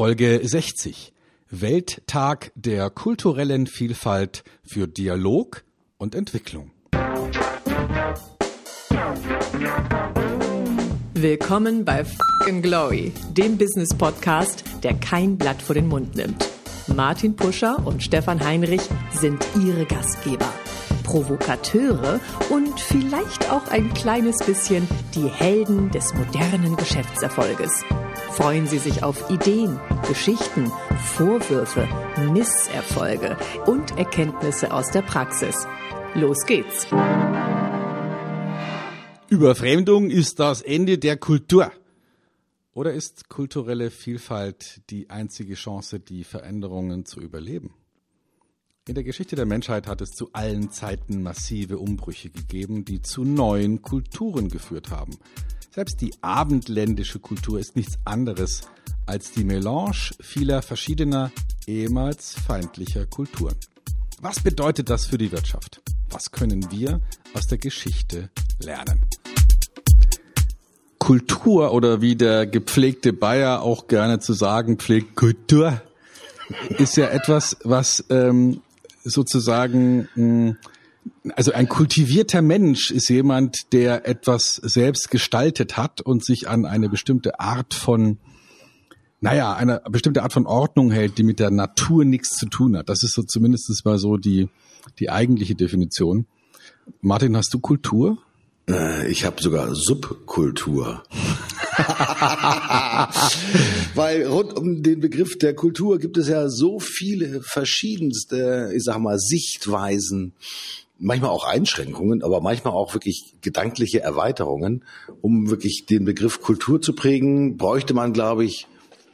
Folge 60. Welttag der kulturellen Vielfalt für Dialog und Entwicklung. Willkommen bei Fucking Glory, dem Business Podcast, der kein Blatt vor den Mund nimmt. Martin Puscher und Stefan Heinrich sind ihre Gastgeber. Provokateure und vielleicht auch ein kleines bisschen die Helden des modernen Geschäftserfolges. Freuen Sie sich auf Ideen, Geschichten, Vorwürfe, Misserfolge und Erkenntnisse aus der Praxis. Los geht's! Überfremdung ist das Ende der Kultur. Oder ist kulturelle Vielfalt die einzige Chance, die Veränderungen zu überleben? In der Geschichte der Menschheit hat es zu allen Zeiten massive Umbrüche gegeben, die zu neuen Kulturen geführt haben. Selbst die abendländische Kultur ist nichts anderes als die Melange vieler verschiedener, ehemals feindlicher Kulturen. Was bedeutet das für die Wirtschaft? Was können wir aus der Geschichte lernen? Kultur oder wie der gepflegte Bayer auch gerne zu sagen pflegt, Kultur ist ja etwas, was ähm, sozusagen mh, also ein kultivierter Mensch ist jemand, der etwas selbst gestaltet hat und sich an eine bestimmte Art von, naja, eine bestimmte Art von Ordnung hält, die mit der Natur nichts zu tun hat. Das ist so zumindest mal so die, die eigentliche Definition. Martin, hast du Kultur? Äh, ich habe sogar Subkultur. Weil rund um den Begriff der Kultur gibt es ja so viele verschiedenste, ich sag mal, Sichtweisen manchmal auch Einschränkungen, aber manchmal auch wirklich gedankliche Erweiterungen. Um wirklich den Begriff Kultur zu prägen, bräuchte man, glaube ich,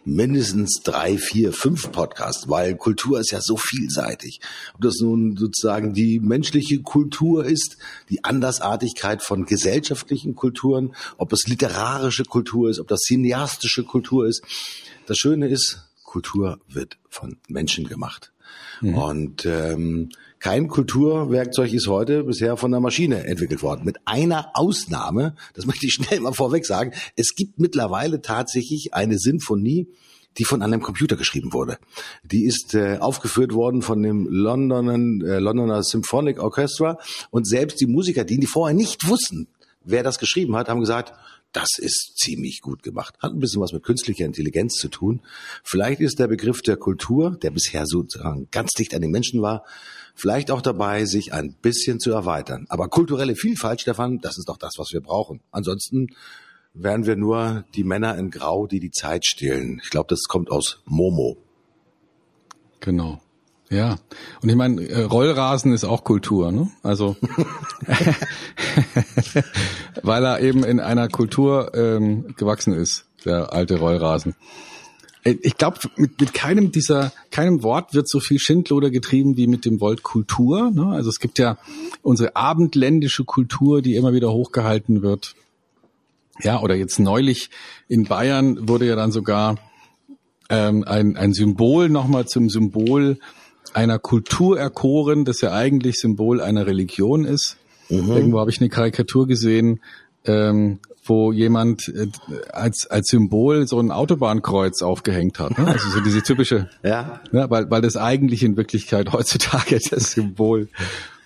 mindestens drei, vier, fünf Podcasts, weil Kultur ist ja so vielseitig. Ob das nun sozusagen die menschliche Kultur ist, die Andersartigkeit von gesellschaftlichen Kulturen, ob es literarische Kultur ist, ob das cineastische Kultur ist. Das Schöne ist, Kultur wird von Menschen gemacht. Mhm. Und ähm, kein Kulturwerkzeug ist heute bisher von der Maschine entwickelt worden. Mit einer Ausnahme, das möchte ich schnell mal vorweg sagen, es gibt mittlerweile tatsächlich eine Sinfonie, die von einem Computer geschrieben wurde. Die ist äh, aufgeführt worden von dem Londoner, äh, Londoner Symphonic Orchestra und selbst die Musiker, die, die vorher nicht wussten, wer das geschrieben hat, haben gesagt, das ist ziemlich gut gemacht. Hat ein bisschen was mit künstlicher Intelligenz zu tun. Vielleicht ist der Begriff der Kultur, der bisher sozusagen ganz dicht an den Menschen war, vielleicht auch dabei, sich ein bisschen zu erweitern. Aber kulturelle Vielfalt, Stefan, das ist doch das, was wir brauchen. Ansonsten wären wir nur die Männer in Grau, die die Zeit stehlen. Ich glaube, das kommt aus Momo. Genau. Ja, und ich meine, äh, Rollrasen ist auch Kultur, ne? Also weil er eben in einer Kultur ähm, gewachsen ist, der alte Rollrasen. Äh, ich glaube, mit, mit keinem dieser, keinem Wort wird so viel Schindluder getrieben wie mit dem Wort Kultur. Ne? Also es gibt ja unsere abendländische Kultur, die immer wieder hochgehalten wird. Ja, oder jetzt neulich in Bayern wurde ja dann sogar ähm, ein, ein Symbol nochmal zum Symbol einer Kultur erkoren, das ja eigentlich Symbol einer Religion ist. Mhm. Irgendwo habe ich eine Karikatur gesehen, ähm, wo jemand äh, als als Symbol so ein Autobahnkreuz aufgehängt hat. Ne? Also so diese typische, ja, ne? weil weil das eigentlich in Wirklichkeit heutzutage das Symbol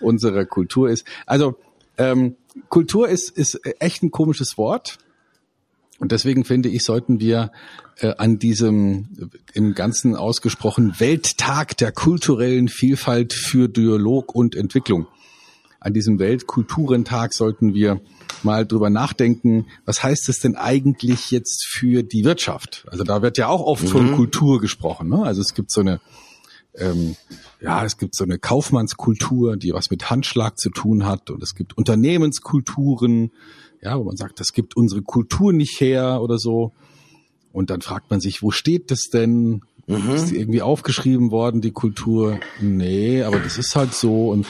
unserer Kultur ist. Also ähm, Kultur ist ist echt ein komisches Wort. Und deswegen finde ich, sollten wir äh, an diesem im Ganzen ausgesprochen Welttag der kulturellen Vielfalt für Dialog und Entwicklung, an diesem Weltkulturentag sollten wir mal drüber nachdenken, was heißt es denn eigentlich jetzt für die Wirtschaft? Also da wird ja auch oft mhm. von Kultur gesprochen. Ne? Also es gibt so eine ähm, ja, es gibt so eine Kaufmannskultur, die was mit Handschlag zu tun hat und es gibt Unternehmenskulturen, ja, wo man sagt, das gibt unsere Kultur nicht her oder so. Und dann fragt man sich, wo steht das denn? Mhm. Ist die irgendwie aufgeschrieben worden, die Kultur? Nee, aber das ist halt so. Und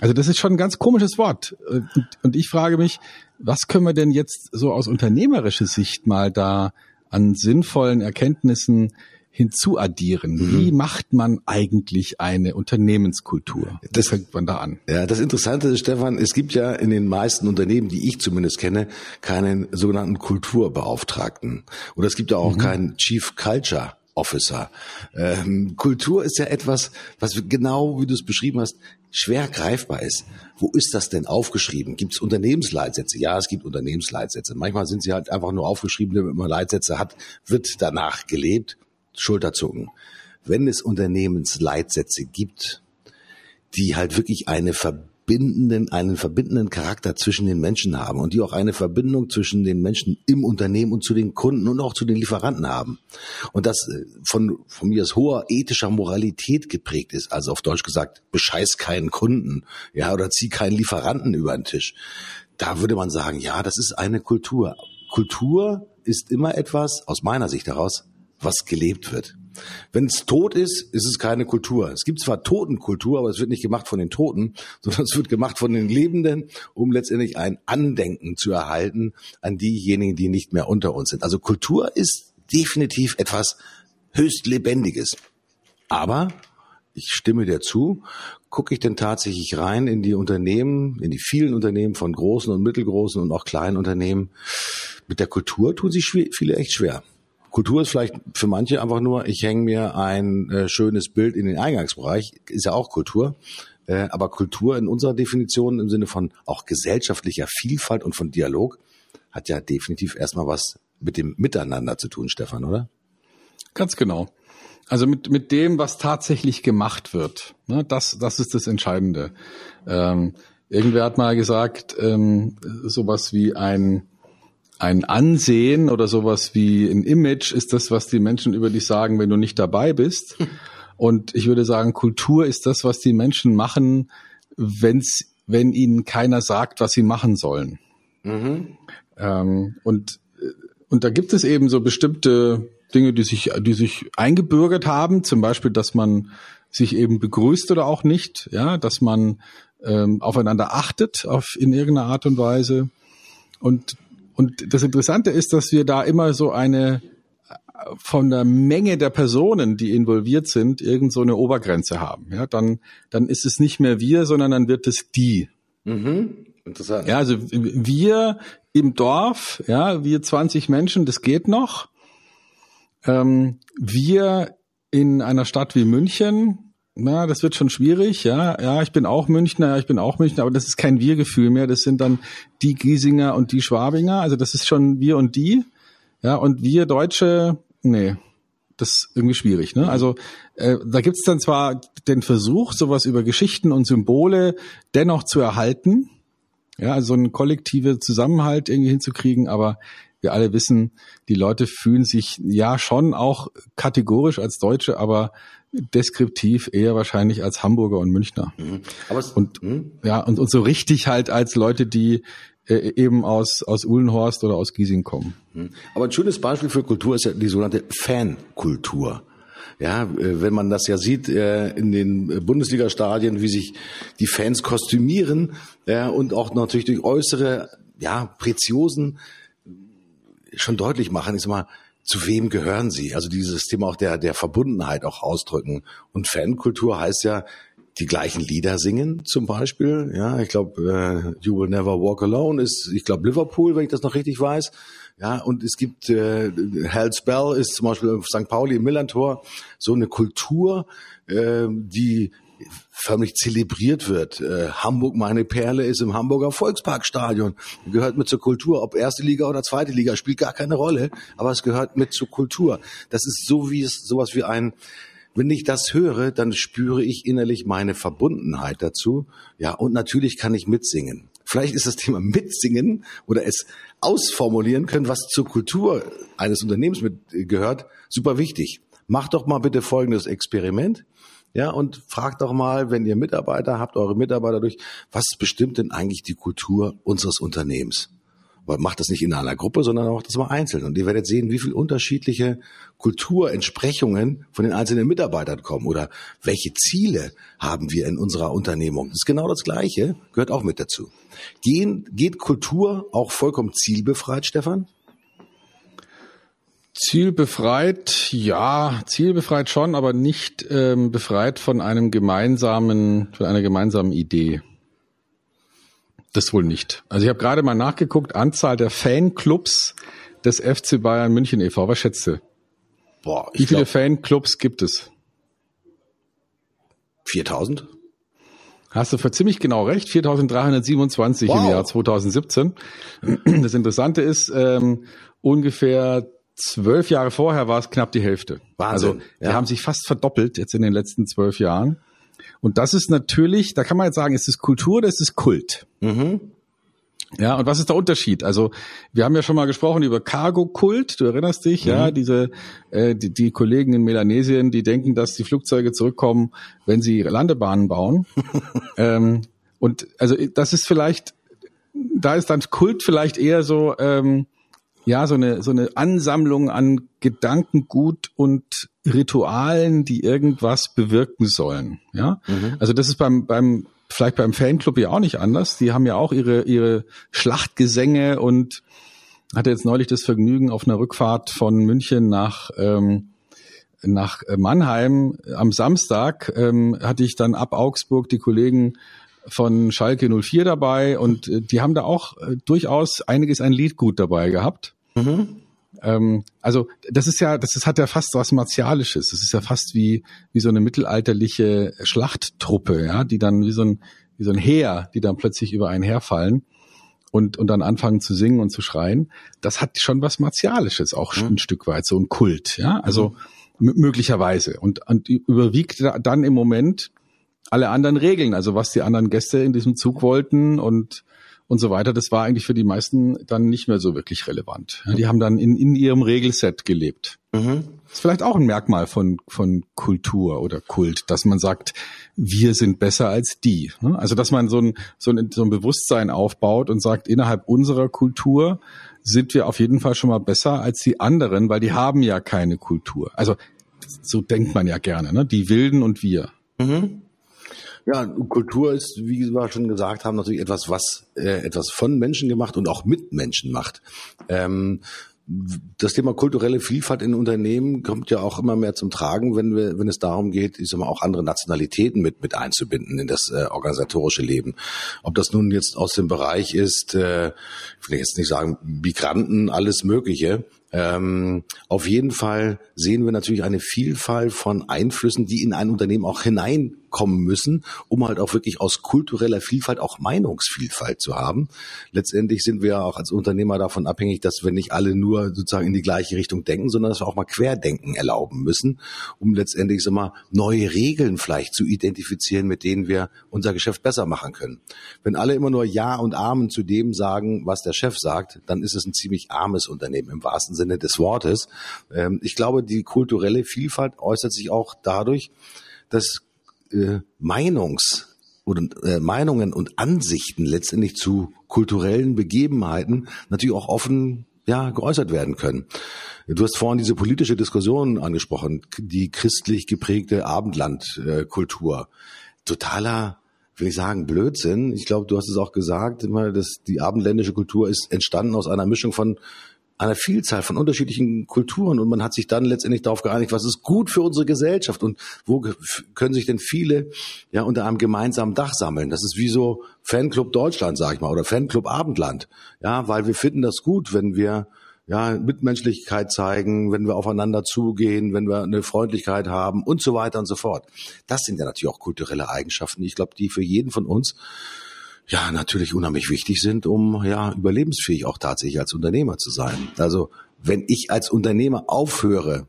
also das ist schon ein ganz komisches Wort. Und, und ich frage mich, was können wir denn jetzt so aus unternehmerischer Sicht mal da an sinnvollen Erkenntnissen hinzuaddieren. Mhm. Wie macht man eigentlich eine Unternehmenskultur? Das fängt man da an. Ja, das Interessante ist, Stefan, es gibt ja in den meisten Unternehmen, die ich zumindest kenne, keinen sogenannten Kulturbeauftragten. Oder es gibt ja auch mhm. keinen Chief Culture Officer. Ähm, Kultur ist ja etwas, was genau, wie du es beschrieben hast, schwer greifbar ist. Wo ist das denn aufgeschrieben? Gibt es Unternehmensleitsätze? Ja, es gibt Unternehmensleitsätze. Manchmal sind sie halt einfach nur aufgeschrieben, damit man Leitsätze hat, wird danach gelebt. Schulterzucken. Wenn es Unternehmensleitsätze gibt, die halt wirklich eine verbindenden, einen verbindenden Charakter zwischen den Menschen haben und die auch eine Verbindung zwischen den Menschen im Unternehmen und zu den Kunden und auch zu den Lieferanten haben. Und das äh, von, von mir aus hoher ethischer Moralität geprägt ist. Also auf Deutsch gesagt, bescheiß keinen Kunden, ja, oder zieh keinen Lieferanten über den Tisch. Da würde man sagen, ja, das ist eine Kultur. Kultur ist immer etwas, aus meiner Sicht heraus, was gelebt wird. Wenn es tot ist, ist es keine Kultur. Es gibt zwar Totenkultur, aber es wird nicht gemacht von den Toten, sondern es wird gemacht von den Lebenden, um letztendlich ein Andenken zu erhalten an diejenigen, die nicht mehr unter uns sind. Also Kultur ist definitiv etwas höchst Lebendiges. Aber ich stimme dir zu, gucke ich denn tatsächlich rein in die Unternehmen, in die vielen Unternehmen von großen und mittelgroßen und auch kleinen Unternehmen. Mit der Kultur tun sich viele echt schwer. Kultur ist vielleicht für manche einfach nur, ich hänge mir ein äh, schönes Bild in den Eingangsbereich, ist ja auch Kultur. Äh, aber Kultur in unserer Definition im Sinne von auch gesellschaftlicher Vielfalt und von Dialog hat ja definitiv erstmal was mit dem Miteinander zu tun, Stefan, oder? Ganz genau. Also mit, mit dem, was tatsächlich gemacht wird. Ne, das, das ist das Entscheidende. Ähm, irgendwer hat mal gesagt, ähm, sowas wie ein ein Ansehen oder sowas wie ein Image ist das, was die Menschen über dich sagen, wenn du nicht dabei bist. Und ich würde sagen, Kultur ist das, was die Menschen machen, wenn's, wenn ihnen keiner sagt, was sie machen sollen. Mhm. Ähm, und, und da gibt es eben so bestimmte Dinge, die sich, die sich eingebürgert haben, zum Beispiel, dass man sich eben begrüßt oder auch nicht, ja, dass man ähm, aufeinander achtet auf in irgendeiner Art und Weise. Und und das Interessante ist, dass wir da immer so eine von der Menge der Personen, die involviert sind, irgend so eine Obergrenze haben. Ja, dann, dann ist es nicht mehr wir, sondern dann wird es die. Mhm. Interessant. Ja, also wir im Dorf, ja, wir 20 Menschen, das geht noch. Ähm, wir in einer Stadt wie München, na, das wird schon schwierig, ja. Ja, ich bin auch Münchner, ja, ich bin auch Münchner, aber das ist kein Wir-Gefühl mehr. Das sind dann die Giesinger und die Schwabinger. Also das ist schon wir und die. Ja, und wir Deutsche, nee, das ist irgendwie schwierig. Ne? Also äh, da gibt's dann zwar den Versuch, sowas über Geschichten und Symbole dennoch zu erhalten, ja, also so einen kollektive Zusammenhalt irgendwie hinzukriegen, aber wir alle wissen, die Leute fühlen sich ja schon auch kategorisch als Deutsche, aber deskriptiv eher wahrscheinlich als Hamburger und Münchner. Mhm. Aber es, und mh. ja und, und so richtig halt als Leute, die äh, eben aus aus Uhlenhorst oder aus Giesing kommen. Mhm. Aber ein schönes Beispiel für Kultur ist ja die sogenannte Fankultur. Ja, äh, wenn man das ja sieht äh, in den Bundesliga-Stadien, wie sich die Fans kostümieren und auch natürlich durch äußere, ja, Preziosen schon deutlich machen, ist mal, zu wem gehören sie? Also dieses Thema auch der, der Verbundenheit auch ausdrücken. Und Fankultur heißt ja, die gleichen Lieder singen zum Beispiel. Ja, ich glaube, äh, You Will Never Walk Alone ist, ich glaube, Liverpool, wenn ich das noch richtig weiß. Ja, und es gibt äh, Hell's Bell ist zum Beispiel St. Pauli im Millantor so eine Kultur, äh, die förmlich zelebriert wird. Äh, Hamburg, meine Perle, ist im Hamburger Volksparkstadion. Gehört mit zur Kultur. Ob erste Liga oder zweite Liga spielt gar keine Rolle, aber es gehört mit zur Kultur. Das ist so wie es sowas wie ein wenn ich das höre, dann spüre ich innerlich meine Verbundenheit dazu. Ja, und natürlich kann ich mitsingen. Vielleicht ist das Thema Mitsingen oder es ausformulieren können, was zur Kultur eines Unternehmens mit gehört, super wichtig. Macht doch mal bitte folgendes Experiment. Ja, und fragt doch mal, wenn ihr Mitarbeiter habt, eure Mitarbeiter durch, was bestimmt denn eigentlich die Kultur unseres Unternehmens? Aber macht das nicht in einer Gruppe, sondern auch das mal einzeln. Und ihr werdet sehen, wie viel unterschiedliche Kulturentsprechungen von den einzelnen Mitarbeitern kommen oder welche Ziele haben wir in unserer Unternehmung. Das ist genau das Gleiche, gehört auch mit dazu. Gehen, geht Kultur auch vollkommen zielbefreit, Stefan? Zielbefreit, ja, zielbefreit schon, aber nicht ähm, befreit von einem gemeinsamen, von einer gemeinsamen Idee. Das wohl nicht. Also ich habe gerade mal nachgeguckt, Anzahl der Fanclubs des FC Bayern München e.V. Was schätzt du? Boah, Wie viele Fanclubs gibt es? 4000? Hast du für ziemlich genau recht, 4327 wow. im Jahr 2017. Das Interessante ist, ähm, ungefähr zwölf Jahre vorher war es knapp die Hälfte. Wahnsinn. Also die ja. haben sich fast verdoppelt jetzt in den letzten zwölf Jahren. Und das ist natürlich, da kann man jetzt sagen, ist es Kultur oder ist es Kult? Mhm. Ja, und was ist der Unterschied? Also wir haben ja schon mal gesprochen über Cargo-Kult, du erinnerst dich, mhm. ja, diese äh, die, die Kollegen in Melanesien, die denken, dass die Flugzeuge zurückkommen, wenn sie Landebahnen bauen. ähm, und also das ist vielleicht, da ist dann Kult vielleicht eher so, ähm, ja, so eine so eine Ansammlung an Gedankengut und Ritualen, die irgendwas bewirken sollen. Ja, mhm. also das ist beim beim vielleicht beim Fanclub ja auch nicht anders. Die haben ja auch ihre, ihre Schlachtgesänge und hatte jetzt neulich das Vergnügen auf einer Rückfahrt von München nach, ähm, nach Mannheim am Samstag ähm, hatte ich dann ab Augsburg die Kollegen von Schalke 04 dabei und äh, die haben da auch äh, durchaus einiges ein Lied gut dabei gehabt. Mhm. Ähm, also das ist ja, das ist, hat ja fast was Martialisches. Das ist ja fast wie, wie so eine mittelalterliche Schlachttruppe, ja, die dann wie so ein, wie so ein Heer, die dann plötzlich über einen herfallen und, und dann anfangen zu singen und zu schreien. Das hat schon was Martialisches, auch mhm. ein Stück weit, so ein Kult, ja, also mhm. möglicherweise. Und, und überwiegt dann im Moment alle anderen Regeln, also was die anderen Gäste in diesem Zug wollten und und so weiter, das war eigentlich für die meisten dann nicht mehr so wirklich relevant. Die haben dann in, in ihrem Regelset gelebt. Mhm. Das ist vielleicht auch ein Merkmal von, von Kultur oder Kult, dass man sagt, wir sind besser als die. Also dass man so ein, so ein, so ein Bewusstsein aufbaut und sagt, innerhalb unserer Kultur sind wir auf jeden Fall schon mal besser als die anderen, weil die haben ja keine Kultur. Also so denkt man ja gerne, ne? die Wilden und wir. Mhm. Ja, Kultur ist, wie wir schon gesagt haben, natürlich etwas, was äh, etwas von Menschen gemacht und auch mit Menschen macht. Ähm, das Thema kulturelle Vielfalt in Unternehmen kommt ja auch immer mehr zum Tragen, wenn wir, wenn es darum geht, ich sag mal, auch andere Nationalitäten mit mit einzubinden in das äh, organisatorische Leben. Ob das nun jetzt aus dem Bereich ist, äh, ich will jetzt nicht sagen Migranten, alles Mögliche. Ähm, auf jeden Fall sehen wir natürlich eine Vielfalt von Einflüssen, die in ein Unternehmen auch hinein kommen müssen, um halt auch wirklich aus kultureller Vielfalt auch Meinungsvielfalt zu haben. Letztendlich sind wir auch als Unternehmer davon abhängig, dass wir nicht alle nur sozusagen in die gleiche Richtung denken, sondern dass wir auch mal Querdenken erlauben müssen, um letztendlich so mal neue Regeln vielleicht zu identifizieren, mit denen wir unser Geschäft besser machen können. Wenn alle immer nur Ja und Amen zu dem sagen, was der Chef sagt, dann ist es ein ziemlich armes Unternehmen im wahrsten Sinne des Wortes. Ähm, ich glaube, die kulturelle Vielfalt äußert sich auch dadurch, dass äh, Meinungs- oder äh, Meinungen und Ansichten letztendlich zu kulturellen Begebenheiten natürlich auch offen ja, geäußert werden können. Du hast vorhin diese politische Diskussion angesprochen, die christlich geprägte Abendlandkultur. Totaler, will ich sagen, Blödsinn. Ich glaube, du hast es auch gesagt, immer, dass die abendländische Kultur ist entstanden aus einer Mischung von einer Vielzahl von unterschiedlichen Kulturen und man hat sich dann letztendlich darauf geeinigt, was ist gut für unsere Gesellschaft und wo können sich denn viele ja unter einem gemeinsamen Dach sammeln. Das ist wie so Fanclub Deutschland, sag ich mal, oder Fanclub Abendland. Ja, weil wir finden das gut, wenn wir ja, Mitmenschlichkeit zeigen, wenn wir aufeinander zugehen, wenn wir eine Freundlichkeit haben und so weiter und so fort. Das sind ja natürlich auch kulturelle Eigenschaften, ich glaube, die für jeden von uns ja natürlich unheimlich wichtig sind, um ja überlebensfähig auch tatsächlich als Unternehmer zu sein. Also wenn ich als Unternehmer aufhöre,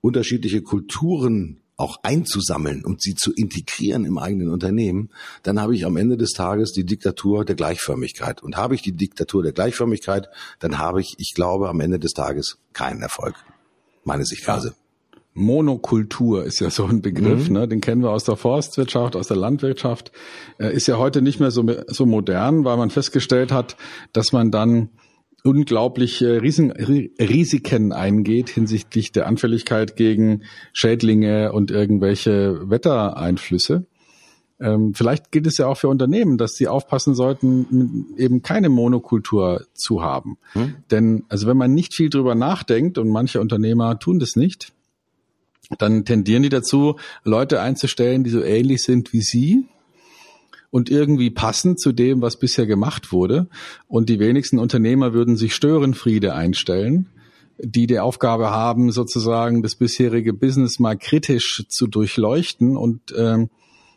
unterschiedliche Kulturen auch einzusammeln und sie zu integrieren im eigenen Unternehmen, dann habe ich am Ende des Tages die Diktatur der Gleichförmigkeit. Und habe ich die Diktatur der Gleichförmigkeit, dann habe ich, ich glaube, am Ende des Tages keinen Erfolg. Meine Sichtweise. Monokultur ist ja so ein Begriff, mhm. ne? den kennen wir aus der Forstwirtschaft, aus der Landwirtschaft, äh, ist ja heute nicht mehr so, so modern, weil man festgestellt hat, dass man dann unglaubliche Riesen, Risiken eingeht hinsichtlich der Anfälligkeit gegen Schädlinge und irgendwelche Wettereinflüsse. Ähm, vielleicht gilt es ja auch für Unternehmen, dass sie aufpassen sollten, eben keine Monokultur zu haben. Hm. Denn also wenn man nicht viel drüber nachdenkt und manche Unternehmer tun das nicht, dann tendieren die dazu, Leute einzustellen, die so ähnlich sind wie sie und irgendwie passen zu dem, was bisher gemacht wurde. Und die wenigsten Unternehmer würden sich Störenfriede einstellen, die die Aufgabe haben, sozusagen das bisherige Business mal kritisch zu durchleuchten und ähm,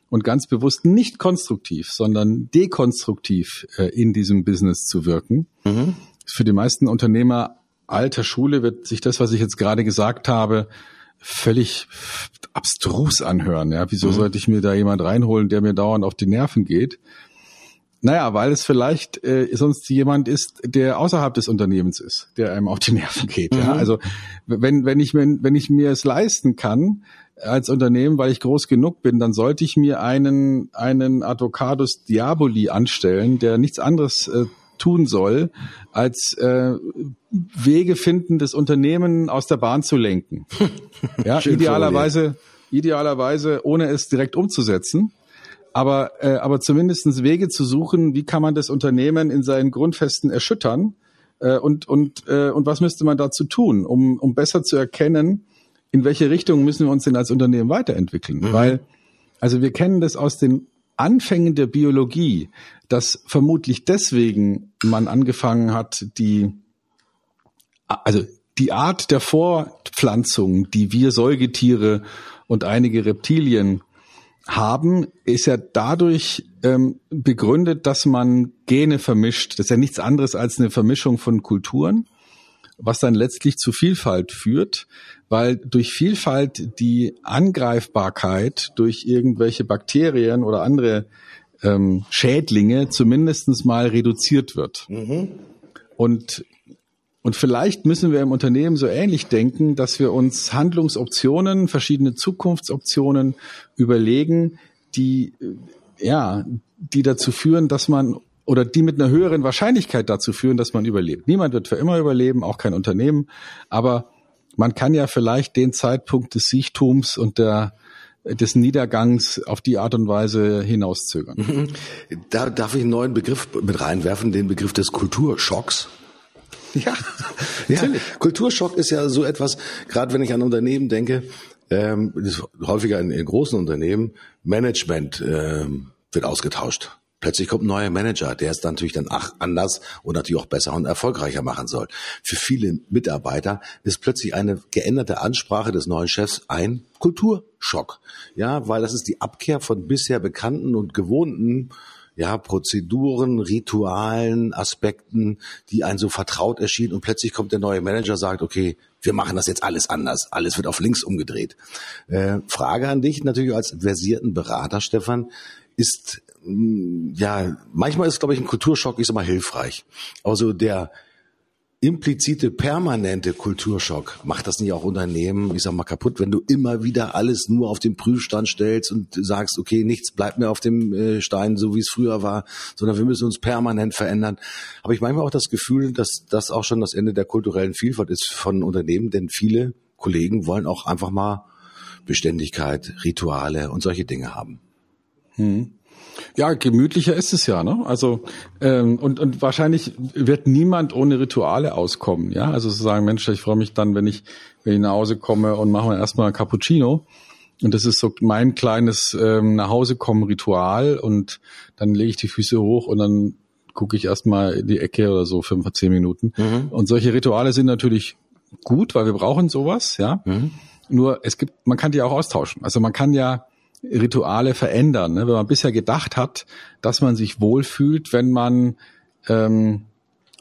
und ganz bewusst nicht konstruktiv, sondern dekonstruktiv äh, in diesem Business zu wirken. Mhm. Für die meisten Unternehmer alter Schule wird sich das, was ich jetzt gerade gesagt habe, völlig abstrus anhören. Ja, wieso mhm. sollte ich mir da jemand reinholen, der mir dauernd auf die Nerven geht? Naja, weil es vielleicht äh, sonst jemand ist, der außerhalb des Unternehmens ist, der einem auf die Nerven geht. Mhm. Ja? Also wenn, wenn, ich mir, wenn ich mir es leisten kann, als Unternehmen, weil ich groß genug bin, dann sollte ich mir einen, einen Advocatus Diaboli anstellen, der nichts anderes äh, tun soll, als äh, Wege finden, das Unternehmen aus der Bahn zu lenken. ja, idealerweise, idealerweise ohne es direkt umzusetzen aber, äh, aber zumindestens Wege zu suchen, wie kann man das Unternehmen in seinen Grundfesten erschüttern äh, und, und, äh, und was müsste man dazu tun, um, um besser zu erkennen, in welche Richtung müssen wir uns denn als Unternehmen weiterentwickeln. Mhm. Weil, also wir kennen das aus den Anfängen der Biologie, dass vermutlich deswegen man angefangen hat, die, also die Art der Fortpflanzung, die wir Säugetiere und einige Reptilien haben, ist ja dadurch ähm, begründet, dass man Gene vermischt. Das ist ja nichts anderes als eine Vermischung von Kulturen, was dann letztlich zu Vielfalt führt, weil durch Vielfalt die Angreifbarkeit durch irgendwelche Bakterien oder andere ähm, Schädlinge zumindestens mal reduziert wird. Mhm. Und und vielleicht müssen wir im Unternehmen so ähnlich denken, dass wir uns Handlungsoptionen, verschiedene Zukunftsoptionen überlegen, die, äh, ja, die dazu führen, dass man oder die mit einer höheren Wahrscheinlichkeit dazu führen, dass man überlebt. Niemand wird für immer überleben, auch kein Unternehmen. Aber man kann ja vielleicht den Zeitpunkt des Sichtums und der des Niedergangs auf die Art und Weise hinauszögern. Da darf ich einen neuen Begriff mit reinwerfen, den Begriff des Kulturschocks. Ja, ja. Kulturschock ist ja so etwas, gerade wenn ich an Unternehmen denke, ähm, häufiger in, in großen Unternehmen, Management ähm, wird ausgetauscht. Plötzlich kommt ein neuer Manager, der es dann natürlich dann ach, anders und natürlich auch besser und erfolgreicher machen soll. Für viele Mitarbeiter ist plötzlich eine geänderte Ansprache des neuen Chefs ein Kulturschock. Ja, weil das ist die Abkehr von bisher bekannten und gewohnten ja, Prozeduren, Ritualen, Aspekten, die einen so vertraut erschienen und plötzlich kommt der neue Manager, sagt, okay, wir machen das jetzt alles anders, alles wird auf links umgedreht. Äh, Frage an dich natürlich als versierten Berater, Stefan, ist ja, manchmal ist, glaube ich, ein Kulturschock, ist immer hilfreich. Also der implizite, permanente Kulturschock macht das nicht auch Unternehmen, ich sag mal, kaputt, wenn du immer wieder alles nur auf den Prüfstand stellst und sagst, okay, nichts bleibt mehr auf dem äh, Stein, so wie es früher war, sondern wir müssen uns permanent verändern. Habe ich manchmal auch das Gefühl, dass das auch schon das Ende der kulturellen Vielfalt ist von Unternehmen, denn viele Kollegen wollen auch einfach mal Beständigkeit, Rituale und solche Dinge haben. Hm. Ja, gemütlicher ist es ja, ne? Also ähm, und und wahrscheinlich wird niemand ohne Rituale auskommen, ja? Also zu sagen, Mensch, ich freue mich dann, wenn ich wenn ich nach Hause komme und mache mir erstmal ein Cappuccino und das ist so mein kleines ähm, nach Hause kommen Ritual und dann lege ich die Füße hoch und dann gucke ich erstmal in die Ecke oder so fünf, zehn Minuten. Mhm. Und solche Rituale sind natürlich gut, weil wir brauchen sowas, ja. Mhm. Nur es gibt, man kann die auch austauschen. Also man kann ja Rituale verändern. Ne? Wenn man bisher gedacht hat, dass man sich wohlfühlt, wenn man ähm,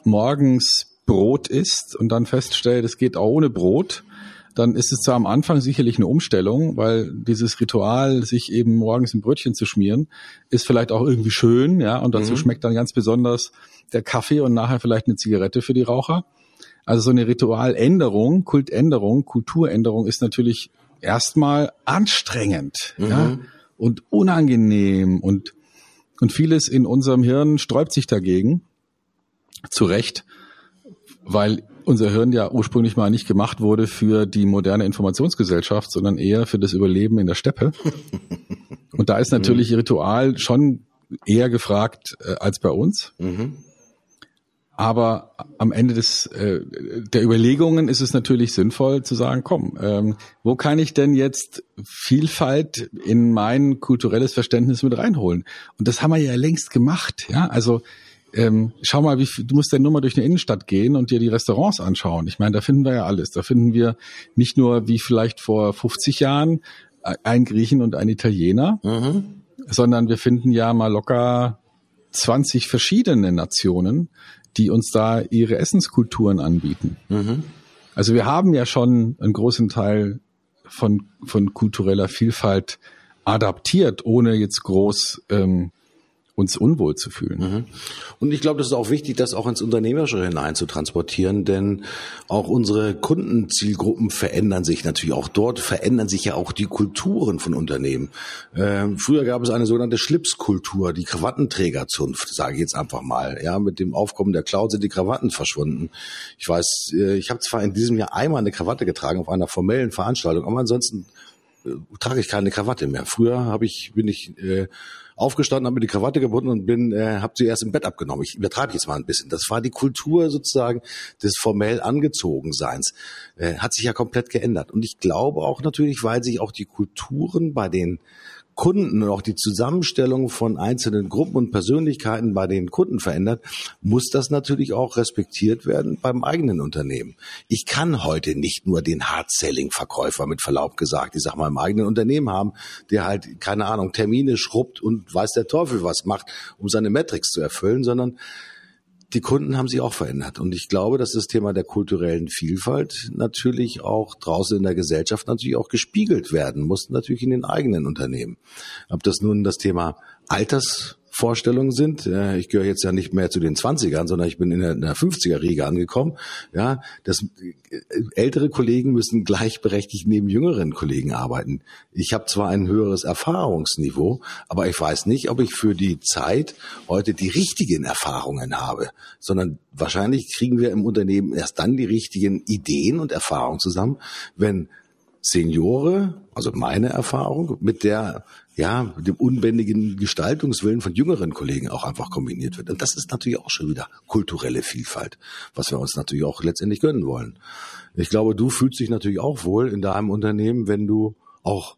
morgens Brot isst und dann feststellt, es geht auch ohne Brot, dann ist es zwar am Anfang sicherlich eine Umstellung, weil dieses Ritual, sich eben morgens ein Brötchen zu schmieren, ist vielleicht auch irgendwie schön, ja, und dazu mhm. schmeckt dann ganz besonders der Kaffee und nachher vielleicht eine Zigarette für die Raucher. Also so eine Ritualänderung, Kultänderung, Kulturänderung ist natürlich erstmal anstrengend mhm. ja, und unangenehm und, und vieles in unserem Hirn sträubt sich dagegen. Zu Recht, weil unser Hirn ja ursprünglich mal nicht gemacht wurde für die moderne Informationsgesellschaft, sondern eher für das Überleben in der Steppe. Und da ist natürlich mhm. Ritual schon eher gefragt äh, als bei uns. Mhm. Aber am Ende des, äh, der Überlegungen ist es natürlich sinnvoll zu sagen, komm, ähm, wo kann ich denn jetzt Vielfalt in mein kulturelles Verständnis mit reinholen? Und das haben wir ja längst gemacht. Ja, also ähm, schau mal, wie du musst ja nur mal durch eine Innenstadt gehen und dir die Restaurants anschauen. Ich meine, da finden wir ja alles. Da finden wir nicht nur wie vielleicht vor 50 Jahren ein Griechen und ein Italiener, mhm. sondern wir finden ja mal locker 20 verschiedene Nationen, die uns da ihre Essenskulturen anbieten. Mhm. Also wir haben ja schon einen großen Teil von, von kultureller Vielfalt adaptiert, ohne jetzt groß ähm, uns unwohl zu fühlen. Mhm. Und ich glaube, das ist auch wichtig, das auch ins Unternehmerische hinein zu transportieren, denn auch unsere Kundenzielgruppen verändern sich natürlich. Auch dort verändern sich ja auch die Kulturen von Unternehmen. Ähm, früher gab es eine sogenannte Schlipskultur, die Krawattenträgerzunft, sage ich jetzt einfach mal. Ja, mit dem Aufkommen der Cloud sind die Krawatten verschwunden. Ich weiß, äh, ich habe zwar in diesem Jahr einmal eine Krawatte getragen auf einer formellen Veranstaltung, aber ansonsten trage ich keine Krawatte mehr. Früher habe ich bin ich äh, aufgestanden, habe mir die Krawatte gebunden und bin, äh, habe sie erst im Bett abgenommen. Ich übertreibe jetzt mal ein bisschen. Das war die Kultur sozusagen des formell Angezogenseins. Äh, hat sich ja komplett geändert. Und ich glaube auch natürlich, weil sich auch die Kulturen bei den Kunden und auch die Zusammenstellung von einzelnen Gruppen und Persönlichkeiten bei den Kunden verändert, muss das natürlich auch respektiert werden beim eigenen Unternehmen. Ich kann heute nicht nur den Hard-Selling-Verkäufer mit Verlaub gesagt, ich sag mal im eigenen Unternehmen haben, der halt, keine Ahnung, Termine schrubbt und weiß der Teufel was macht, um seine Metrics zu erfüllen, sondern die Kunden haben sich auch verändert. Und ich glaube, dass das Thema der kulturellen Vielfalt natürlich auch draußen in der Gesellschaft natürlich auch gespiegelt werden muss, natürlich in den eigenen Unternehmen. Ob das nun das Thema Alters Vorstellungen sind. Ich gehöre jetzt ja nicht mehr zu den 20ern, sondern ich bin in der, 50er-Riege angekommen. Ja, das, äh, ältere Kollegen müssen gleichberechtigt neben jüngeren Kollegen arbeiten. Ich habe zwar ein höheres Erfahrungsniveau, aber ich weiß nicht, ob ich für die Zeit heute die richtigen Erfahrungen habe, sondern wahrscheinlich kriegen wir im Unternehmen erst dann die richtigen Ideen und Erfahrungen zusammen, wenn Seniore, also meine Erfahrung, mit der ja, dem unbändigen Gestaltungswillen von jüngeren Kollegen auch einfach kombiniert wird. Und das ist natürlich auch schon wieder kulturelle Vielfalt, was wir uns natürlich auch letztendlich gönnen wollen. Ich glaube, du fühlst dich natürlich auch wohl in deinem Unternehmen, wenn du auch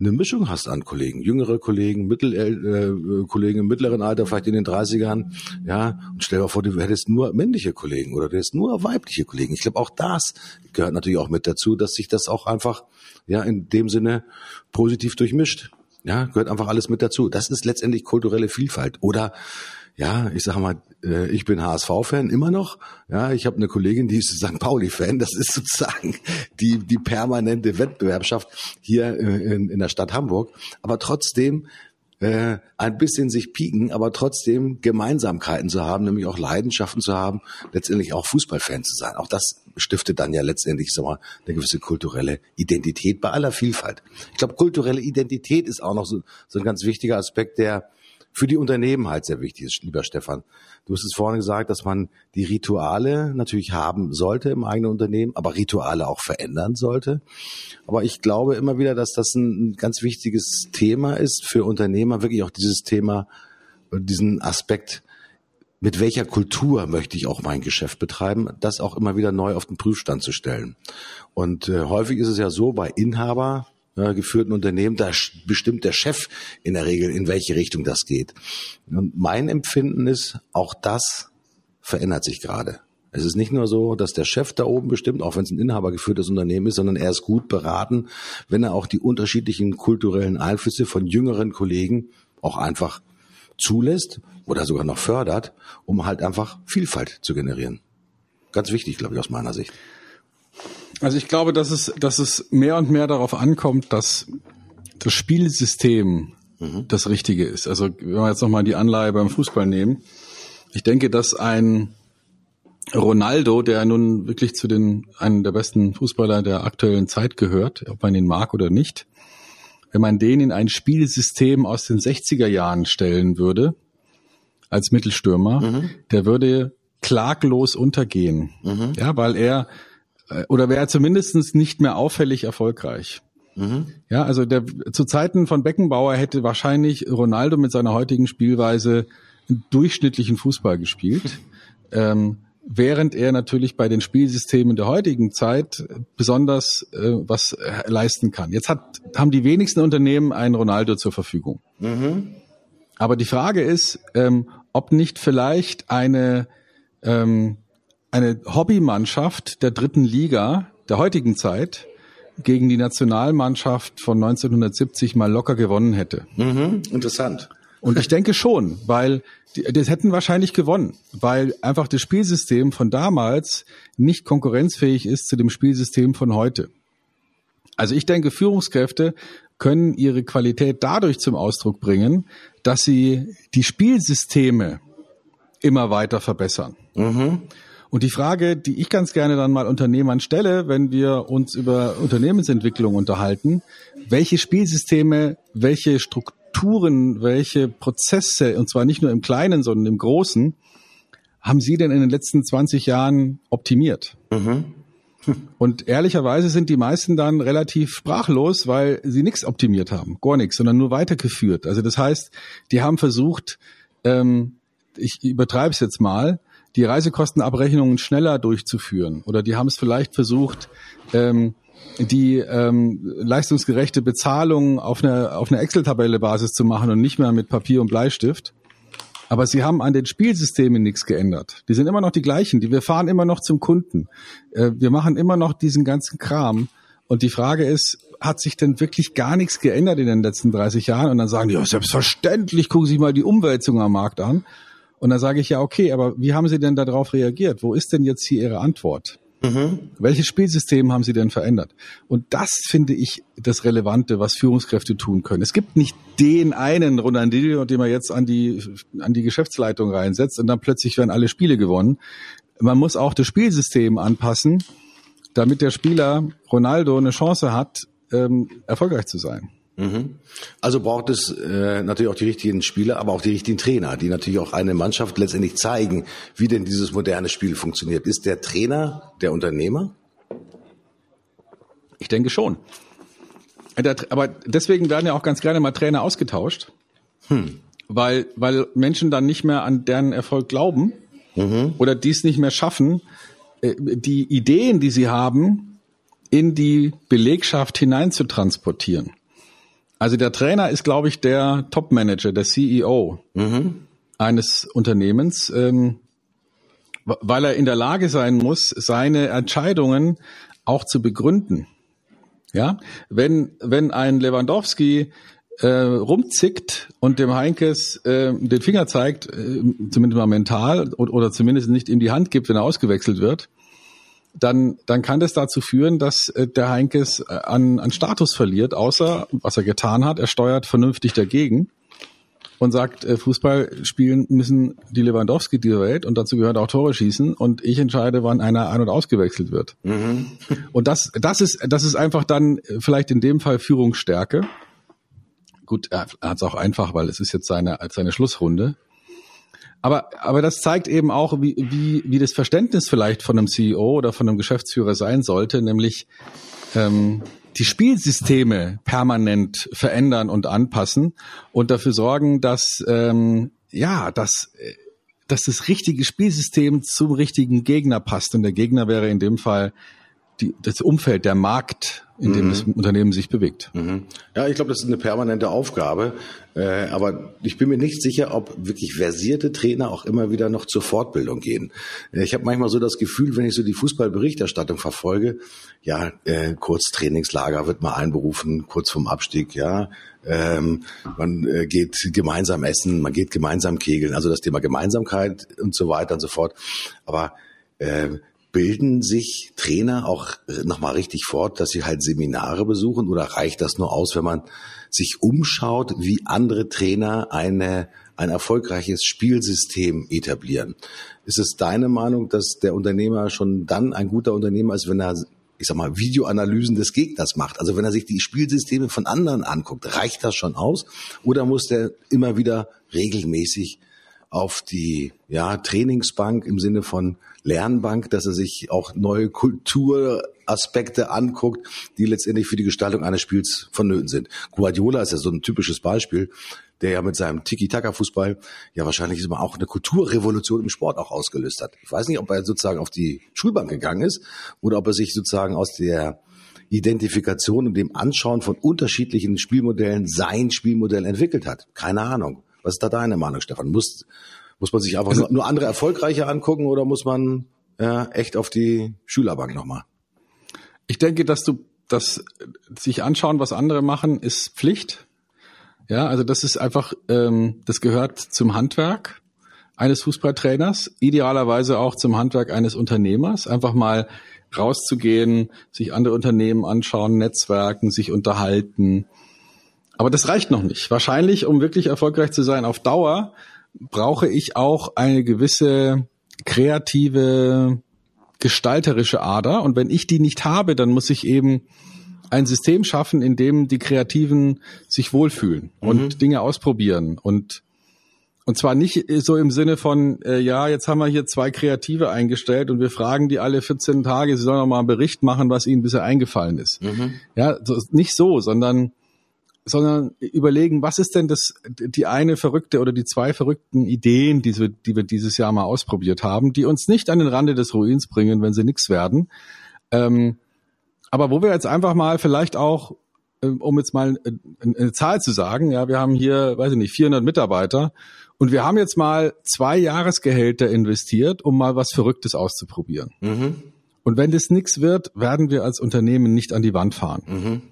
eine Mischung hast an Kollegen, jüngere Kollegen, Mittel, äh, Kollegen im mittleren Alter, vielleicht in den 30ern, ja, und stell dir vor, du hättest nur männliche Kollegen oder du hättest nur weibliche Kollegen. Ich glaube, auch das gehört natürlich auch mit dazu, dass sich das auch einfach, ja, in dem Sinne positiv durchmischt. Ja, gehört einfach alles mit dazu. Das ist letztendlich kulturelle Vielfalt. Oder ja, ich sage mal, äh, ich bin HSV-Fan immer noch. Ja, ich habe eine Kollegin, die ist St. Pauli-Fan. Das ist sozusagen die die permanente Wettbewerbschaft hier äh, in, in der Stadt Hamburg. Aber trotzdem äh, ein bisschen sich pieken, aber trotzdem Gemeinsamkeiten zu haben, nämlich auch Leidenschaften zu haben, letztendlich auch Fußballfan zu sein. Auch das stiftet dann ja letztendlich sag mal, eine gewisse kulturelle Identität bei aller Vielfalt. Ich glaube, kulturelle Identität ist auch noch so, so ein ganz wichtiger Aspekt, der für die Unternehmen halt sehr wichtig ist, lieber Stefan. Du hast es vorhin gesagt, dass man die Rituale natürlich haben sollte im eigenen Unternehmen, aber Rituale auch verändern sollte. Aber ich glaube immer wieder, dass das ein ganz wichtiges Thema ist für Unternehmer, wirklich auch dieses Thema, diesen Aspekt, mit welcher Kultur möchte ich auch mein Geschäft betreiben, das auch immer wieder neu auf den Prüfstand zu stellen. Und äh, häufig ist es ja so bei Inhaber, geführten Unternehmen, da bestimmt der Chef in der Regel, in welche Richtung das geht. Und mein Empfinden ist, auch das verändert sich gerade. Es ist nicht nur so, dass der Chef da oben bestimmt, auch wenn es ein inhabergeführtes Unternehmen ist, sondern er ist gut beraten, wenn er auch die unterschiedlichen kulturellen Einflüsse von jüngeren Kollegen auch einfach zulässt oder sogar noch fördert, um halt einfach Vielfalt zu generieren. Ganz wichtig, glaube ich, aus meiner Sicht. Also ich glaube, dass es, dass es mehr und mehr darauf ankommt, dass das Spielsystem mhm. das Richtige ist. Also wenn wir jetzt nochmal die Anleihe beim Fußball nehmen, ich denke, dass ein Ronaldo, der nun wirklich zu den einen der besten Fußballer der aktuellen Zeit gehört, ob man ihn mag oder nicht, wenn man den in ein Spielsystem aus den 60er Jahren stellen würde, als Mittelstürmer, mhm. der würde klaglos untergehen. Mhm. Ja, weil er oder wäre zumindest nicht mehr auffällig erfolgreich. Mhm. Ja, also der, zu Zeiten von Beckenbauer hätte wahrscheinlich Ronaldo mit seiner heutigen Spielweise einen durchschnittlichen Fußball gespielt. ähm, während er natürlich bei den Spielsystemen der heutigen Zeit besonders äh, was äh, leisten kann. Jetzt hat, haben die wenigsten Unternehmen einen Ronaldo zur Verfügung. Mhm. Aber die Frage ist, ähm, ob nicht vielleicht eine, ähm, eine Hobbymannschaft der dritten Liga der heutigen Zeit gegen die Nationalmannschaft von 1970 mal locker gewonnen hätte. Mhm, interessant. Und ich denke schon, weil die, das hätten wahrscheinlich gewonnen, weil einfach das Spielsystem von damals nicht konkurrenzfähig ist zu dem Spielsystem von heute. Also ich denke, Führungskräfte können ihre Qualität dadurch zum Ausdruck bringen, dass sie die Spielsysteme immer weiter verbessern. Mhm. Und die Frage, die ich ganz gerne dann mal Unternehmern stelle, wenn wir uns über Unternehmensentwicklung unterhalten, welche Spielsysteme, welche Strukturen, welche Prozesse, und zwar nicht nur im Kleinen, sondern im Großen, haben Sie denn in den letzten 20 Jahren optimiert? Mhm. Und ehrlicherweise sind die meisten dann relativ sprachlos, weil sie nichts optimiert haben, gar nichts, sondern nur weitergeführt. Also das heißt, die haben versucht, ähm, ich übertreibe es jetzt mal, die Reisekostenabrechnungen schneller durchzuführen. Oder die haben es vielleicht versucht, ähm, die ähm, leistungsgerechte Bezahlung auf einer auf einer Excel-Tabelle-Basis zu machen und nicht mehr mit Papier und Bleistift. Aber sie haben an den Spielsystemen nichts geändert. Die sind immer noch die gleichen. Die, wir fahren immer noch zum Kunden. Äh, wir machen immer noch diesen ganzen Kram. Und die Frage ist, hat sich denn wirklich gar nichts geändert in den letzten 30 Jahren? Und dann sagen die, ja, selbstverständlich, gucken Sie mal die Umwälzung am Markt an. Und dann sage ich ja, okay, aber wie haben Sie denn darauf reagiert? Wo ist denn jetzt hier Ihre Antwort? Mhm. Welches Spielsystem haben Sie denn verändert? Und das finde ich das Relevante, was Führungskräfte tun können. Es gibt nicht den einen Ronaldinho, den man jetzt an die, an die Geschäftsleitung reinsetzt und dann plötzlich werden alle Spiele gewonnen. Man muss auch das Spielsystem anpassen, damit der Spieler Ronaldo eine Chance hat, ähm, erfolgreich zu sein. Mhm. Also braucht es äh, natürlich auch die richtigen Spieler, aber auch die richtigen Trainer, die natürlich auch eine Mannschaft letztendlich zeigen, wie denn dieses moderne Spiel funktioniert. Ist der Trainer der Unternehmer? Ich denke schon. Aber deswegen werden ja auch ganz gerne mal Trainer ausgetauscht, hm. weil, weil Menschen dann nicht mehr an deren Erfolg glauben mhm. oder dies nicht mehr schaffen, äh, die Ideen, die sie haben, in die Belegschaft hinein zu transportieren. Also der Trainer ist, glaube ich, der Top-Manager, der CEO mhm. eines Unternehmens, ähm, weil er in der Lage sein muss, seine Entscheidungen auch zu begründen. Ja, wenn wenn ein Lewandowski äh, rumzickt und dem Heinkes äh, den Finger zeigt, äh, zumindest mal mental oder, oder zumindest nicht ihm die Hand gibt, wenn er ausgewechselt wird, dann, dann kann das dazu führen, dass äh, der Heinkes äh, an, an Status verliert, außer was er getan hat, er steuert vernünftig dagegen und sagt, äh, Fußball spielen müssen die Lewandowski dieser Welt und dazu gehört auch Tore schießen und ich entscheide, wann einer ein- und ausgewechselt wird. Mhm. Und das, das ist, das ist einfach dann vielleicht in dem Fall Führungsstärke. Gut, er hat es auch einfach, weil es ist jetzt seine, seine Schlussrunde. Aber, aber das zeigt eben auch, wie, wie, wie das Verständnis vielleicht von einem CEO oder von einem Geschäftsführer sein sollte, nämlich ähm, die Spielsysteme permanent verändern und anpassen und dafür sorgen, dass ähm, ja, dass dass das richtige Spielsystem zum richtigen Gegner passt. Und der Gegner wäre in dem Fall die, das Umfeld, der Markt, in dem mhm. das Unternehmen sich bewegt. Mhm. Ja, ich glaube, das ist eine permanente Aufgabe. Äh, aber ich bin mir nicht sicher, ob wirklich versierte Trainer auch immer wieder noch zur Fortbildung gehen. Äh, ich habe manchmal so das Gefühl, wenn ich so die Fußballberichterstattung verfolge, ja, äh, kurz Trainingslager wird mal einberufen, kurz vom Abstieg, ja. Ähm, man äh, geht gemeinsam essen, man geht gemeinsam kegeln, also das Thema Gemeinsamkeit und so weiter und so fort. Aber äh, bilden sich Trainer auch nochmal richtig fort, dass sie halt Seminare besuchen oder reicht das nur aus, wenn man sich umschaut, wie andere Trainer eine, ein erfolgreiches Spielsystem etablieren? Ist es deine Meinung, dass der Unternehmer schon dann ein guter Unternehmer ist, wenn er ich sag mal, Videoanalysen des Gegners macht. Also wenn er sich die Spielsysteme von anderen anguckt, reicht das schon aus? Oder muss der immer wieder regelmäßig auf die ja, Trainingsbank im Sinne von Lernbank, dass er sich auch neue Kulturaspekte anguckt, die letztendlich für die Gestaltung eines Spiels vonnöten sind. Guardiola ist ja so ein typisches Beispiel, der ja mit seinem Tiki-Taka-Fußball ja wahrscheinlich immer auch eine Kulturrevolution im Sport auch ausgelöst hat. Ich weiß nicht, ob er sozusagen auf die Schulbank gegangen ist oder ob er sich sozusagen aus der Identifikation und dem Anschauen von unterschiedlichen Spielmodellen sein Spielmodell entwickelt hat. Keine Ahnung. Was ist da deine Meinung, Stefan? Muss, Muss man sich einfach also, nur andere Erfolgreiche angucken oder muss man ja, echt auf die Schülerbank nochmal? Ich denke, dass du das sich anschauen, was andere machen, ist Pflicht. Ja, also das ist einfach, ähm, das gehört zum Handwerk eines Fußballtrainers, idealerweise auch zum Handwerk eines Unternehmers. Einfach mal rauszugehen, sich andere Unternehmen anschauen, Netzwerken, sich unterhalten. Aber das reicht noch nicht. Wahrscheinlich, um wirklich erfolgreich zu sein auf Dauer, brauche ich auch eine gewisse kreative, gestalterische Ader. Und wenn ich die nicht habe, dann muss ich eben ein System schaffen, in dem die Kreativen sich wohlfühlen und mhm. Dinge ausprobieren und und zwar nicht so im Sinne von, äh, ja, jetzt haben wir hier zwei Kreative eingestellt und wir fragen die alle 14 Tage, sie sollen noch mal einen Bericht machen, was ihnen bisher eingefallen ist. Mhm. Ja, so, nicht so, sondern sondern überlegen, was ist denn das, die eine verrückte oder die zwei verrückten Ideen, die wir, die wir dieses Jahr mal ausprobiert haben, die uns nicht an den Rande des Ruins bringen, wenn sie nichts werden. Ähm, aber wo wir jetzt einfach mal vielleicht auch, ähm, um jetzt mal eine Zahl zu sagen, ja, wir haben hier, weiß ich nicht, 400 Mitarbeiter und wir haben jetzt mal zwei Jahresgehälter investiert, um mal was Verrücktes auszuprobieren. Mhm. Und wenn das nichts wird, werden wir als Unternehmen nicht an die Wand fahren. Mhm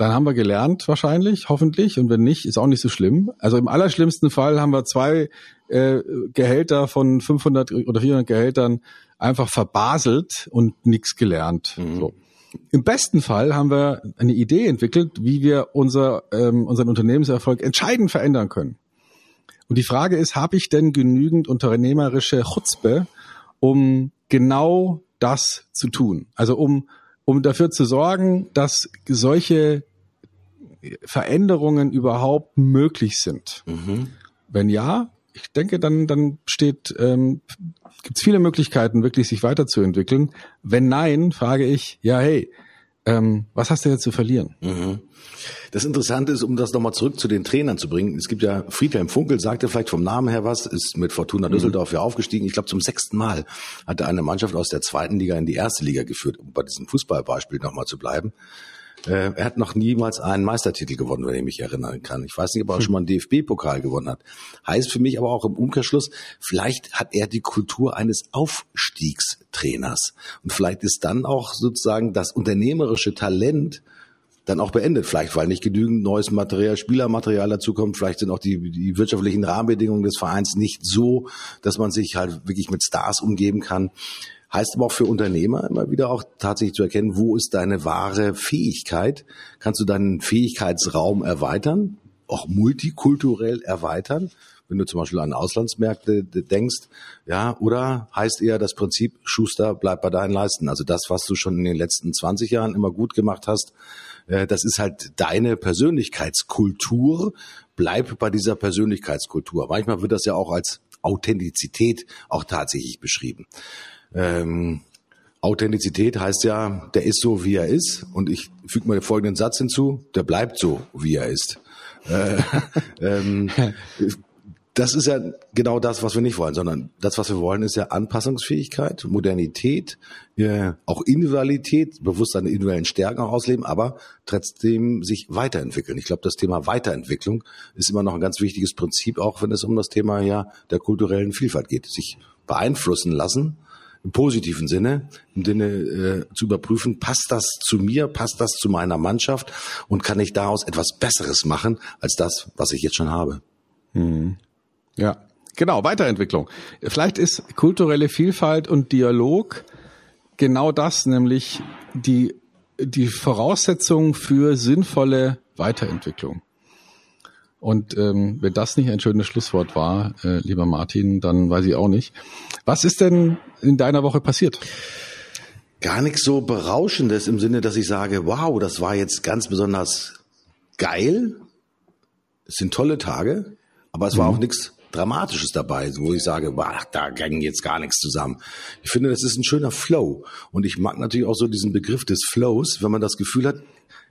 dann haben wir gelernt wahrscheinlich, hoffentlich. Und wenn nicht, ist auch nicht so schlimm. Also im allerschlimmsten Fall haben wir zwei äh, Gehälter von 500 oder 400 Gehältern einfach verbaselt und nichts gelernt. Mhm. So. Im besten Fall haben wir eine Idee entwickelt, wie wir unser, ähm, unseren Unternehmenserfolg entscheidend verändern können. Und die Frage ist, habe ich denn genügend unternehmerische Chutzpe, um genau das zu tun? Also um um dafür zu sorgen, dass solche Veränderungen überhaupt möglich sind? Mhm. Wenn ja, ich denke, dann, dann steht, ähm, gibt es viele Möglichkeiten, wirklich sich weiterzuentwickeln. Wenn nein, frage ich, ja, hey, ähm, was hast du jetzt zu verlieren? Mhm. Das Interessante ist, um das nochmal zurück zu den Trainern zu bringen, es gibt ja, Friedhelm Funkel sagte vielleicht vom Namen her was, ist mit Fortuna mhm. Düsseldorf ja aufgestiegen. Ich glaube, zum sechsten Mal hat er eine Mannschaft aus der zweiten Liga in die erste Liga geführt, um bei diesem Fußballbeispiel nochmal zu bleiben. Äh, er hat noch niemals einen Meistertitel gewonnen, wenn ich mich erinnern kann. Ich weiß nicht, ob er auch schon mal einen DFB-Pokal gewonnen hat. Heißt für mich aber auch im Umkehrschluss, vielleicht hat er die Kultur eines Aufstiegstrainers. Und vielleicht ist dann auch sozusagen das unternehmerische Talent dann auch beendet. Vielleicht, weil nicht genügend neues Material, Spielermaterial dazukommt. Vielleicht sind auch die, die wirtschaftlichen Rahmenbedingungen des Vereins nicht so, dass man sich halt wirklich mit Stars umgeben kann. Heißt aber auch für Unternehmer immer wieder auch tatsächlich zu erkennen, wo ist deine wahre Fähigkeit? Kannst du deinen Fähigkeitsraum erweitern? Auch multikulturell erweitern? Wenn du zum Beispiel an Auslandsmärkte denkst, ja, oder heißt eher das Prinzip, Schuster, bleib bei deinen Leisten. Also das, was du schon in den letzten 20 Jahren immer gut gemacht hast, äh, das ist halt deine Persönlichkeitskultur. Bleib bei dieser Persönlichkeitskultur. Manchmal wird das ja auch als Authentizität auch tatsächlich beschrieben. Ähm, Authentizität heißt ja, der ist so, wie er ist. Und ich füge mal den folgenden Satz hinzu, der bleibt so, wie er ist. Äh, ähm, das ist ja genau das, was wir nicht wollen, sondern das, was wir wollen, ist ja Anpassungsfähigkeit, Modernität, äh, auch Individualität, bewusst seine individuellen Stärken ausleben, aber trotzdem sich weiterentwickeln. Ich glaube, das Thema Weiterentwicklung ist immer noch ein ganz wichtiges Prinzip, auch wenn es um das Thema ja der kulturellen Vielfalt geht. Sich beeinflussen lassen, im positiven Sinne, im Sinne äh, zu überprüfen, passt das zu mir, passt das zu meiner Mannschaft und kann ich daraus etwas Besseres machen als das, was ich jetzt schon habe. Mhm. Ja, genau, Weiterentwicklung. Vielleicht ist kulturelle Vielfalt und Dialog genau das, nämlich die, die Voraussetzung für sinnvolle Weiterentwicklung. Und ähm, wenn das nicht ein schönes Schlusswort war, äh, lieber Martin, dann weiß ich auch nicht. Was ist denn in deiner Woche passiert? Gar nichts so berauschendes im Sinne, dass ich sage, wow, das war jetzt ganz besonders geil. Es sind tolle Tage, aber es war mhm. auch nichts Dramatisches dabei, wo ich sage, boah, da ging jetzt gar nichts zusammen. Ich finde, das ist ein schöner Flow. Und ich mag natürlich auch so diesen Begriff des Flows, wenn man das Gefühl hat,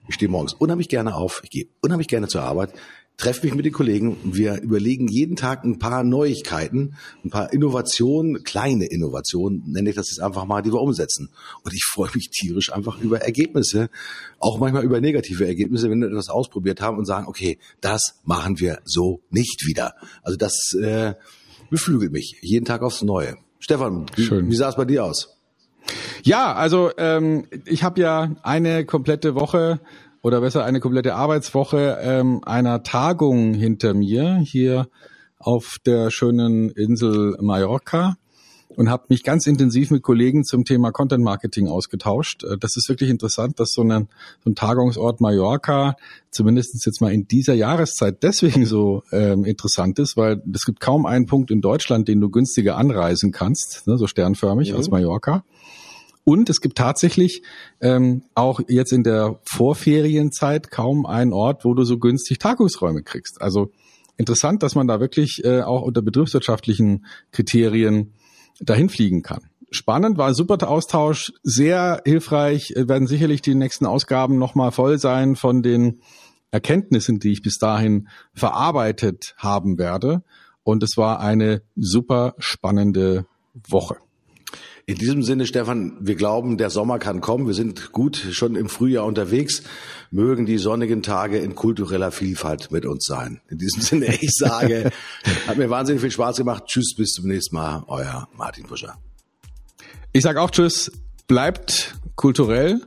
ich stehe morgens unheimlich gerne auf, ich gehe unheimlich gerne zur Arbeit, treffe mich mit den Kollegen und wir überlegen jeden Tag ein paar Neuigkeiten, ein paar Innovationen, kleine Innovationen, nenne ich das jetzt einfach mal, die wir umsetzen. Und ich freue mich tierisch einfach über Ergebnisse, auch manchmal über negative Ergebnisse, wenn wir etwas ausprobiert haben und sagen, okay, das machen wir so nicht wieder. Also das äh, beflügelt mich jeden Tag aufs Neue. Stefan, wie, Schön. wie sah es bei dir aus? Ja, also ähm, ich habe ja eine komplette Woche oder besser eine komplette Arbeitswoche ähm, einer Tagung hinter mir hier auf der schönen Insel Mallorca und habe mich ganz intensiv mit Kollegen zum Thema Content Marketing ausgetauscht. Äh, Das ist wirklich interessant, dass so ein, so ein Tagungsort Mallorca zumindest jetzt mal in dieser Jahreszeit deswegen so ähm, interessant ist, weil es gibt kaum einen Punkt in Deutschland, den du günstiger anreisen kannst, ne, so sternförmig Mhm. als Mallorca. Und es gibt tatsächlich ähm, auch jetzt in der Vorferienzeit kaum einen Ort, wo du so günstig Tagungsräume kriegst. Also interessant, dass man da wirklich äh, auch unter betriebswirtschaftlichen Kriterien dahin fliegen kann. Spannend, war ein super Austausch, sehr hilfreich, äh, werden sicherlich die nächsten Ausgaben nochmal voll sein von den Erkenntnissen, die ich bis dahin verarbeitet haben werde. Und es war eine super spannende Woche. In diesem Sinne, Stefan, wir glauben, der Sommer kann kommen. Wir sind gut schon im Frühjahr unterwegs. Mögen die sonnigen Tage in kultureller Vielfalt mit uns sein. In diesem Sinne, ich sage, hat mir wahnsinnig viel Spaß gemacht. Tschüss, bis zum nächsten Mal. Euer Martin Buscher. Ich sage auch Tschüss, bleibt kulturell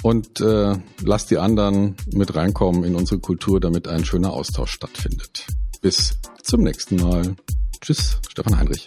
und äh, lasst die anderen mit reinkommen in unsere Kultur, damit ein schöner Austausch stattfindet. Bis zum nächsten Mal. Tschüss, Stefan Heinrich.